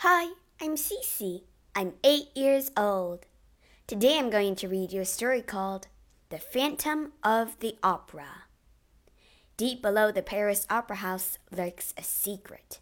Hi, I'm Cece. I'm eight years old. Today I'm going to read you a story called The Phantom of the Opera. Deep below the Paris Opera House lurks a secret.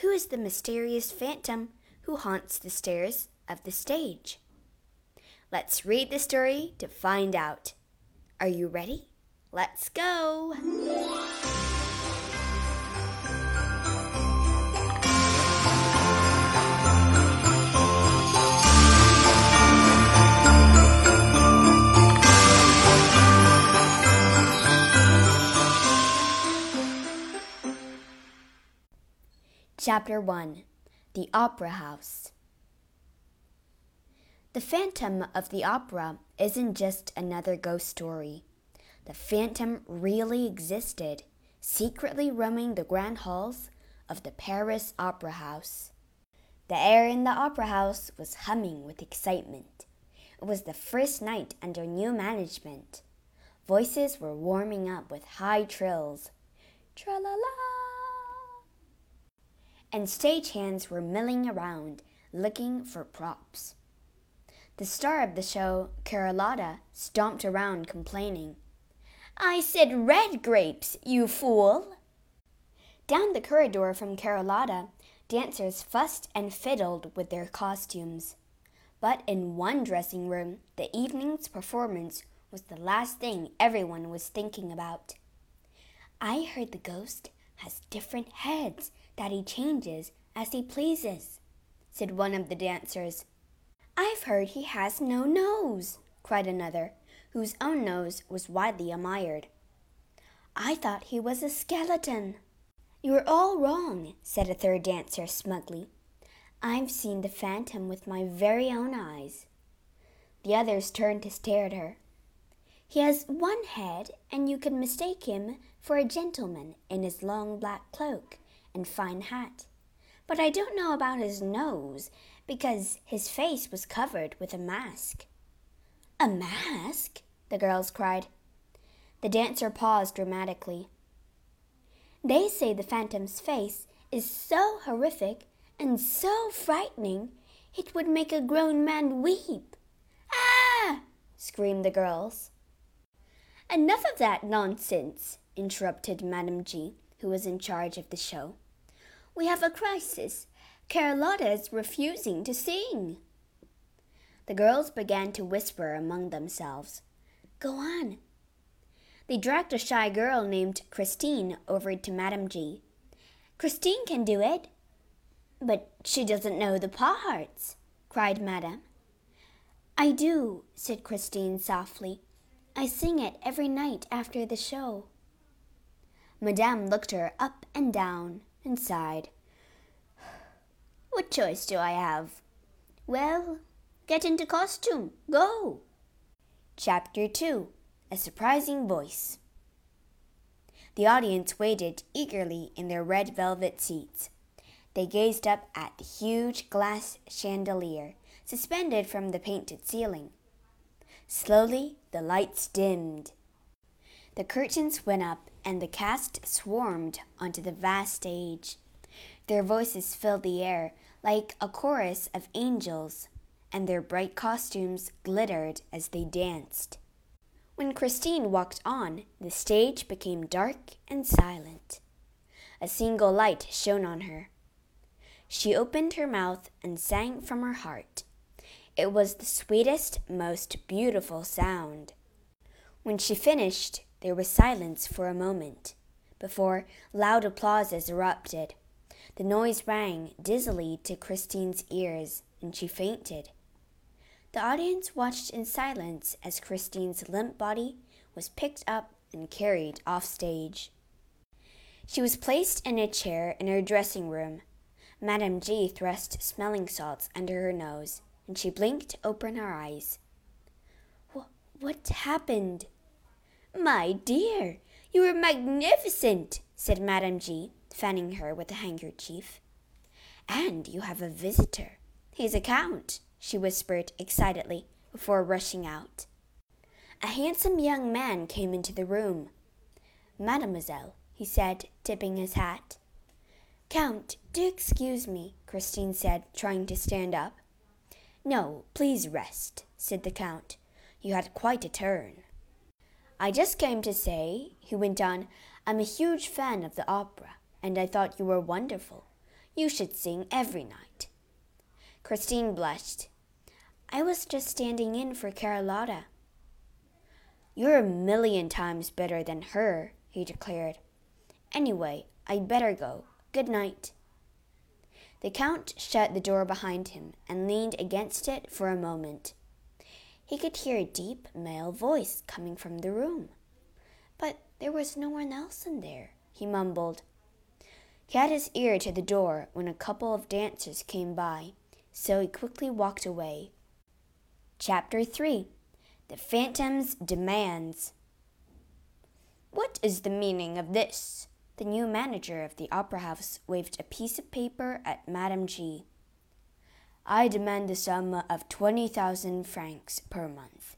Who is the mysterious phantom who haunts the stairs of the stage? Let's read the story to find out. Are you ready? Let's go! Chapter 1 The Opera House The Phantom of the Opera isn't just another ghost story. The Phantom really existed, secretly roaming the grand halls of the Paris Opera House. The air in the Opera House was humming with excitement. It was the first night under new management. Voices were warming up with high trills. Tra la la! And stagehands were milling around looking for props. The star of the show, Carlotta, stomped around complaining. I said red grapes, you fool! Down the corridor from Carlotta, dancers fussed and fiddled with their costumes. But in one dressing room, the evening's performance was the last thing everyone was thinking about. I heard the ghost has different heads that he changes as he pleases, said one of the dancers. I've heard he has no nose, cried another, whose own nose was widely admired. I thought he was a skeleton. You're all wrong, said a third dancer smugly. I've seen the phantom with my very own eyes. The others turned to stare at her. He has one head, and you could mistake him for a gentleman in his long black cloak and fine hat. But I don't know about his nose, because his face was covered with a mask. A mask? the girls cried. The dancer paused dramatically. They say the phantom's face is so horrific and so frightening it would make a grown man weep. Ah! screamed the girls. Enough of that nonsense, interrupted Madame G, who was in charge of the show. We have a crisis. Carlotta is refusing to sing. The girls began to whisper among themselves. Go on. They dragged a shy girl named Christine over to Madame G. Christine can do it. But she doesn't know the parts, cried Madame. I do, said Christine softly. I sing it every night after the show. Madame looked her up and down and sighed. What choice do I have? Well, get into costume. Go. Chapter 2 A Surprising Voice. The audience waited eagerly in their red velvet seats. They gazed up at the huge glass chandelier suspended from the painted ceiling. Slowly, the lights dimmed. The curtains went up and the cast swarmed onto the vast stage. Their voices filled the air like a chorus of angels, and their bright costumes glittered as they danced. When Christine walked on, the stage became dark and silent. A single light shone on her. She opened her mouth and sang from her heart. It was the sweetest, most beautiful sound. When she finished, there was silence for a moment, before loud applauses erupted. The noise rang dizzily to Christine's ears, and she fainted. The audience watched in silence as Christine's limp body was picked up and carried off stage. She was placed in a chair in her dressing room. Madame G thrust smelling salts under her nose, and she blinked open her eyes. What happened? My dear, you are magnificent, said Madame G, fanning her with a handkerchief. And you have a visitor. He's a count, she whispered excitedly before rushing out. A handsome young man came into the room. Mademoiselle, he said, tipping his hat. Count, do excuse me, Christine said, trying to stand up. No, please rest, said the Count. You had quite a turn. I just came to say, he went on, I'm a huge fan of the opera, and I thought you were wonderful. You should sing every night. Christine blushed. I was just standing in for Carlotta. You're a million times better than her, he declared. Anyway, I'd better go. Good night. The Count shut the door behind him and leaned against it for a moment. He could hear a deep male voice coming from the room. But there was no one else in there, he mumbled. He had his ear to the door when a couple of dancers came by, so he quickly walked away. Chapter 3 The Phantom's Demands What is the meaning of this? The new manager of the opera house waved a piece of paper at Madame G. I demand the sum of twenty thousand francs per month.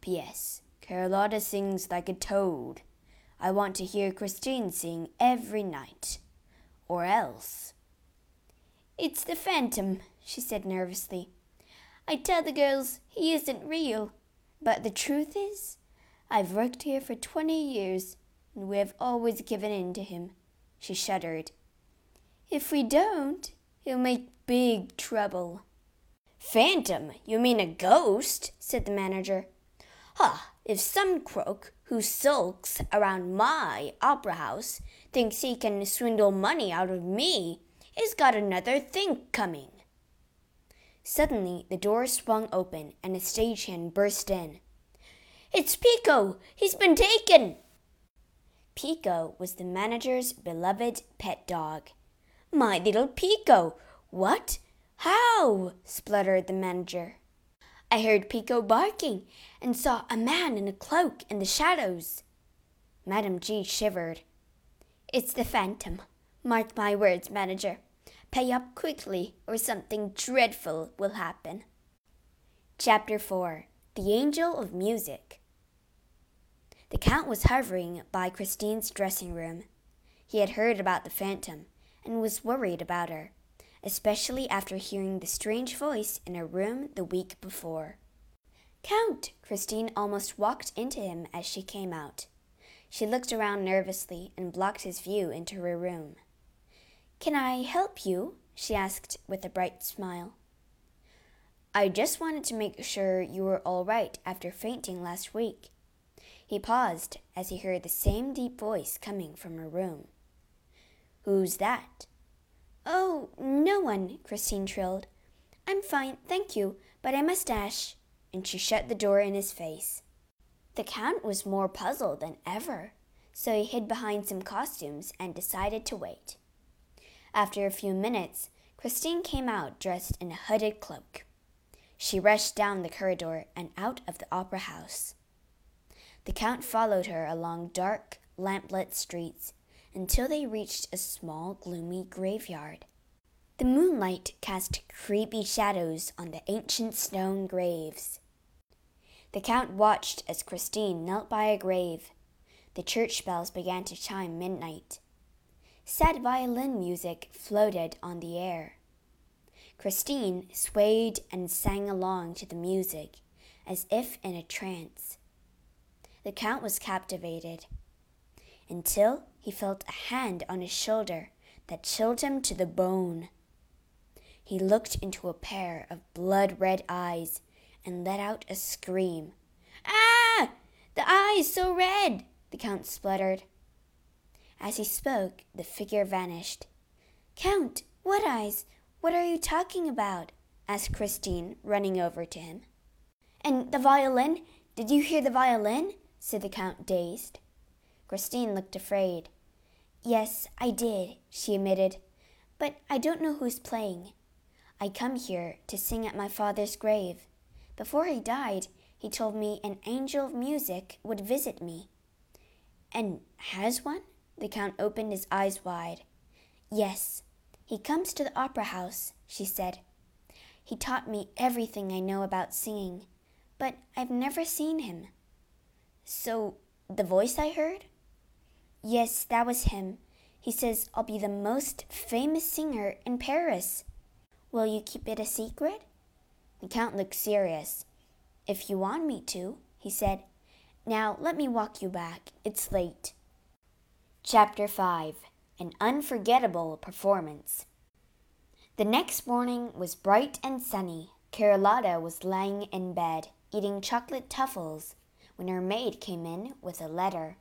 P.S. Carlotta sings like a toad. I want to hear Christine sing every night. Or else. It's the phantom, she said nervously. I tell the girls he isn't real. But the truth is, I've worked here for twenty years and we have always given in to him. She shuddered. If we don't, he'll make big trouble. Phantom? You mean a ghost? said the manager. Ha! If some crook who sulks around my opera house thinks he can swindle money out of me, he's got another think coming. Suddenly, the door swung open and a stagehand burst in. It's Pico! He's been taken! Pico was the manager's beloved pet dog. My little Pico! What? How? spluttered the manager. I heard Pico barking and saw a man in a cloak in the shadows. Madame G shivered. It's the phantom. Mark my words, manager. Pay up quickly, or something dreadful will happen. Chapter 4 The Angel of Music the Count was hovering by Christine's dressing room. He had heard about the phantom and was worried about her, especially after hearing the strange voice in her room the week before. Count! Christine almost walked into him as she came out. She looked around nervously and blocked his view into her room. Can I help you? she asked with a bright smile. I just wanted to make sure you were all right after fainting last week. He paused as he heard the same deep voice coming from her room. Who's that? Oh, no one, Christine trilled. I'm fine, thank you, but I must dash. And she shut the door in his face. The Count was more puzzled than ever, so he hid behind some costumes and decided to wait. After a few minutes, Christine came out dressed in a hooded cloak. She rushed down the corridor and out of the opera house. The Count followed her along dark, lamplit streets until they reached a small, gloomy graveyard. The moonlight cast creepy shadows on the ancient stone graves. The Count watched as Christine knelt by a grave. The church bells began to chime midnight. Sad violin music floated on the air. Christine swayed and sang along to the music as if in a trance. The Count was captivated until he felt a hand on his shoulder that chilled him to the bone. He looked into a pair of blood red eyes and let out a scream. Ah! The eyes so red! the Count spluttered. As he spoke, the figure vanished. Count, what eyes? What are you talking about? asked Christine, running over to him. And the violin? Did you hear the violin? said the Count, dazed. Christine looked afraid. Yes, I did, she admitted, but I don't know who's playing. I come here to sing at my father's grave. Before he died, he told me an angel of music would visit me. And has one? The Count opened his eyes wide. Yes, he comes to the opera house, she said. He taught me everything I know about singing, but I've never seen him. So, the voice I heard? Yes, that was him. He says I'll be the most famous singer in Paris. Will you keep it a secret? The Count looked serious. If you want me to, he said. Now let me walk you back. It's late. Chapter 5 An Unforgettable Performance. The next morning was bright and sunny. Carlotta was lying in bed, eating chocolate truffles, when her maid came in with a letter.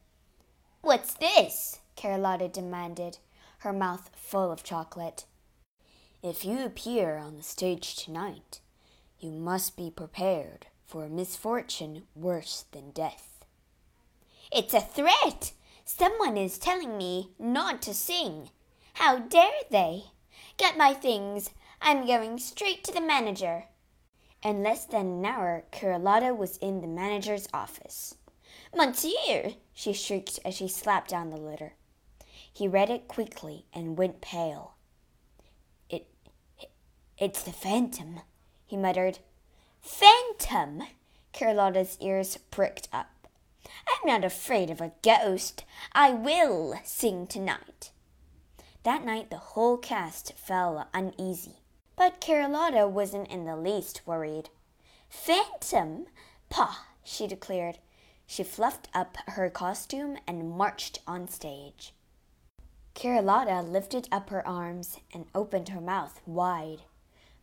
What's this? Carlotta demanded, her mouth full of chocolate. If you appear on the stage tonight, you must be prepared for a misfortune worse than death. It's a threat! Someone is telling me not to sing. How dare they? Get my things. I'm going straight to the manager. In less than an hour, Carlotta was in the manager's office. Monsieur! She shrieked as she slapped down the letter. He read it quickly and went pale. It, it it's the phantom, he muttered. Phantom! Carlotta's ears pricked up. I'm not afraid of a ghost. I will sing tonight. That night the whole cast felt uneasy, but Carlotta wasn't in the least worried. Phantom? Pah, she declared. She fluffed up her costume and marched on stage. Carlotta lifted up her arms and opened her mouth wide,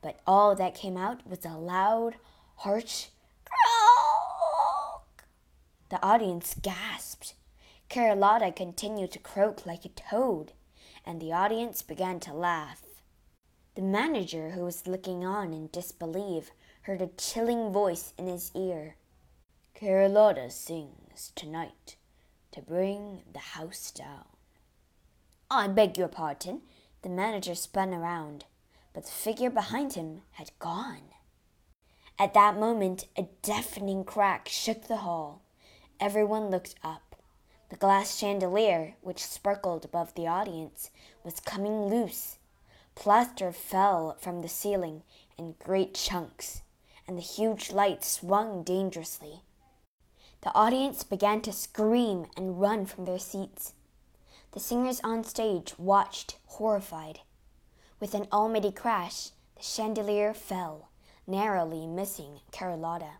but all that came out was a loud, harsh croak. The audience gasped. Carlotta continued to croak like a toad, and the audience began to laugh. The manager, who was looking on in disbelief, heard a chilling voice in his ear. Carlotta sings tonight to bring the house down. I beg your pardon. The manager spun around, but the figure behind him had gone. At that moment, a deafening crack shook the hall. Everyone looked up. The glass chandelier, which sparkled above the audience, was coming loose. Plaster fell from the ceiling in great chunks, and the huge light swung dangerously. The audience began to scream and run from their seats. The singers on stage watched, horrified. With an almighty crash, the chandelier fell, narrowly missing Carlotta.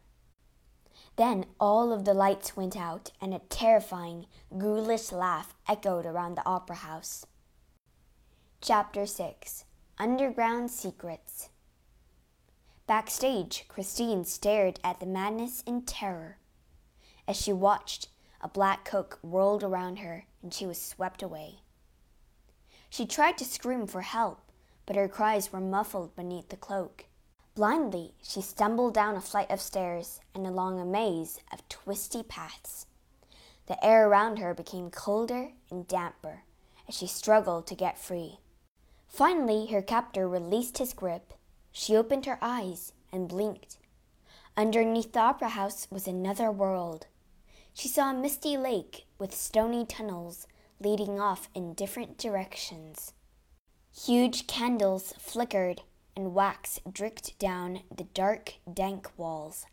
Then all of the lights went out, and a terrifying, ghoulish laugh echoed around the opera house. Chapter 6 Underground Secrets Backstage, Christine stared at the madness in terror. As she watched, a black coke whirled around her and she was swept away. She tried to scream for help, but her cries were muffled beneath the cloak. Blindly, she stumbled down a flight of stairs and along a maze of twisty paths. The air around her became colder and damper as she struggled to get free. Finally, her captor released his grip. She opened her eyes and blinked. Underneath the opera house was another world. She saw a misty lake with stony tunnels leading off in different directions. Huge candles flickered and wax dripped down the dark, dank walls.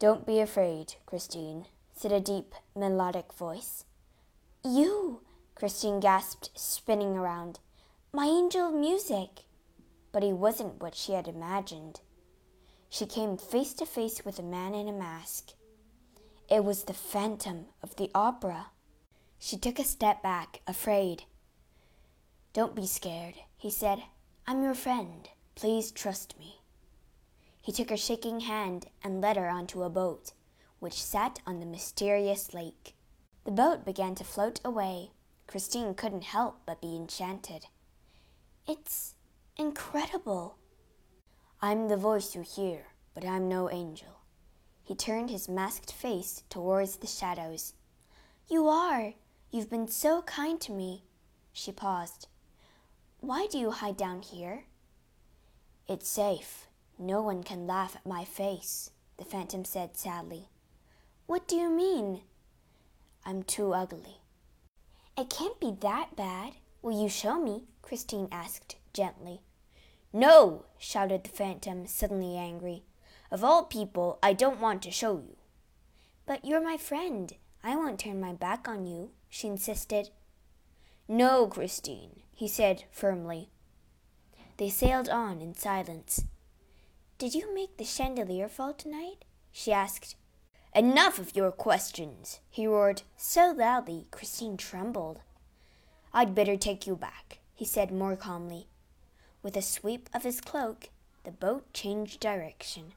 Don't be afraid, Christine, said a deep, melodic voice. You, Christine gasped, spinning around. My angel of music! But he wasn't what she had imagined. She came face to face with a man in a mask. It was the phantom of the opera. She took a step back, afraid. Don't be scared, he said. I'm your friend. Please trust me. He took her shaking hand and led her onto a boat, which sat on the mysterious lake. The boat began to float away. Christine couldn't help but be enchanted. It's incredible. I'm the voice you hear, but I'm no angel. He turned his masked face towards the shadows. You are. You've been so kind to me. She paused. Why do you hide down here? It's safe. No one can laugh at my face, the phantom said sadly. What do you mean? I'm too ugly. It can't be that bad. Will you show me? Christine asked gently. No, shouted the phantom, suddenly angry. Of all people, I don't want to show you. But you're my friend. I won't turn my back on you, she insisted. No, Christine, he said firmly. They sailed on in silence. Did you make the chandelier fall tonight? she asked. Enough of your questions, he roared so loudly Christine trembled. I'd better take you back, he said more calmly. With a sweep of his cloak, the boat changed direction.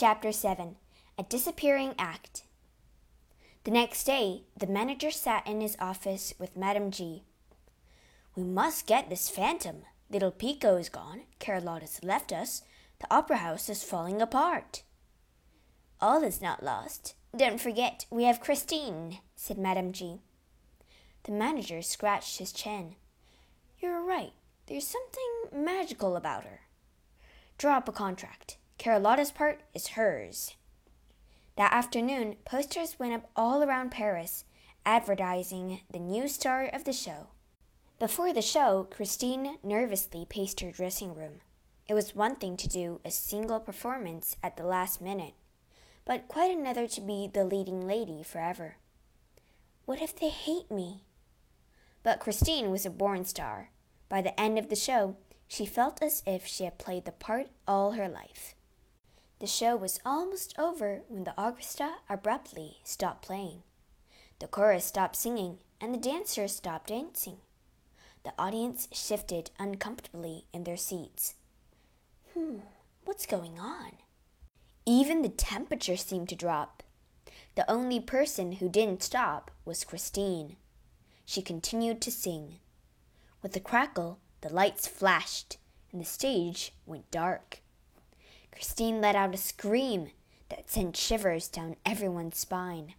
Chapter 7 A Disappearing Act The next day, the manager sat in his office with Madame G. We must get this phantom. Little Pico is gone. Carlotta's left us. The opera house is falling apart. All is not lost. Don't forget, we have Christine, said Madame G. The manager scratched his chin. You're right. There's something magical about her. Draw up a contract. Carlotta's part is hers. That afternoon, posters went up all around Paris advertising the new star of the show. Before the show, Christine nervously paced her dressing room. It was one thing to do a single performance at the last minute but quite another to be the leading lady forever. What if they hate me? But Christine was a born star. By the end of the show, she felt as if she had played the part all her life. The show was almost over when the orchestra abruptly stopped playing. The chorus stopped singing and the dancers stopped dancing. The audience shifted uncomfortably in their seats. Hmm, what's going on? Even the temperature seemed to drop. The only person who didn't stop was Christine. She continued to sing. With a crackle, the lights flashed and the stage went dark. Christine let out a scream that sent shivers down everyone's spine.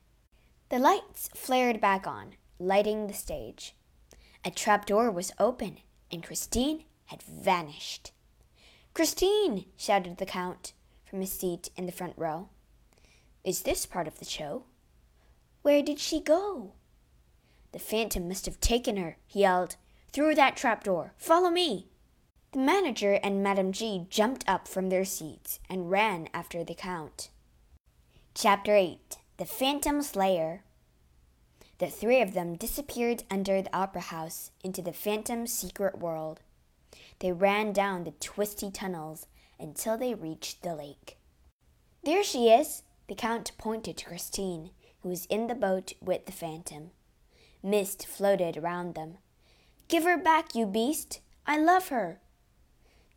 The lights flared back on, lighting the stage. A trapdoor was open, and Christine had vanished. Christine! shouted the Count from his seat in the front row. Is this part of the show? Where did she go? The phantom must have taken her, he yelled. Through that trapdoor. Follow me. The manager and Madame G jumped up from their seats and ran after the Count. Chapter 8 The Phantom Slayer The three of them disappeared under the opera house into the phantom's secret world. They ran down the twisty tunnels until they reached the lake. There she is! The Count pointed to Christine, who was in the boat with the phantom. Mist floated around them. Give her back, you beast! I love her!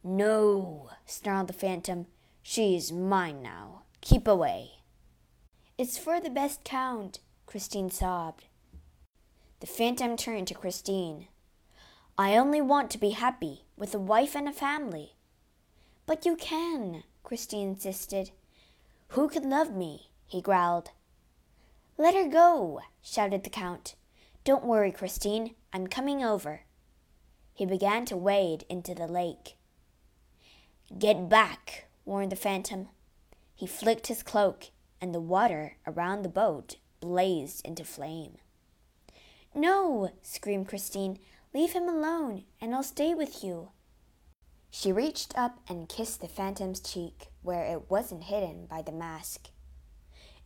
No, snarled the phantom. She is mine now. Keep away. It's for the best count, Christine sobbed. The phantom turned to Christine. I only want to be happy with a wife and a family. But you can, Christine insisted. Who could love me? he growled. Let her go, shouted the Count. Don't worry, Christine. I'm coming over. He began to wade into the lake. Get back, warned the phantom. He flicked his cloak, and the water around the boat blazed into flame. No, screamed Christine. Leave him alone, and I'll stay with you. She reached up and kissed the phantom's cheek where it wasn't hidden by the mask.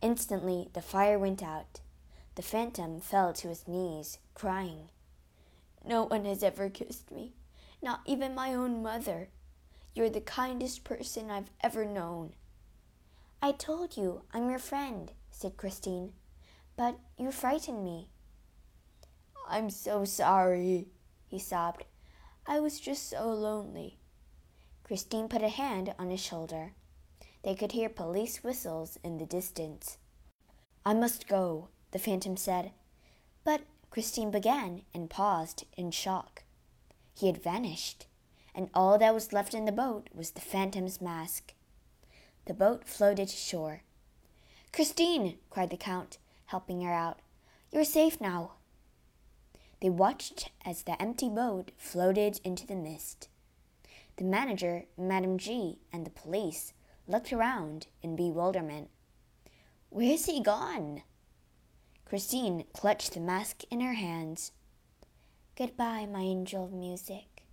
Instantly, the fire went out. The phantom fell to his knees, crying. No one has ever kissed me, not even my own mother. You're the kindest person I've ever known. I told you I'm your friend, said Christine, but you frightened me. I'm so sorry, he sobbed. I was just so lonely. Christine put a hand on his shoulder. They could hear police whistles in the distance. I must go, the phantom said. But Christine began and paused in shock. He had vanished, and all that was left in the boat was the phantom's mask. The boat floated to shore. Christine, cried the Count, helping her out. You're safe now. They watched as the empty boat floated into the mist. The manager, Madame G, and the police looked around in bewilderment. Where's he gone? Christine clutched the mask in her hands. Goodbye, my angel of music.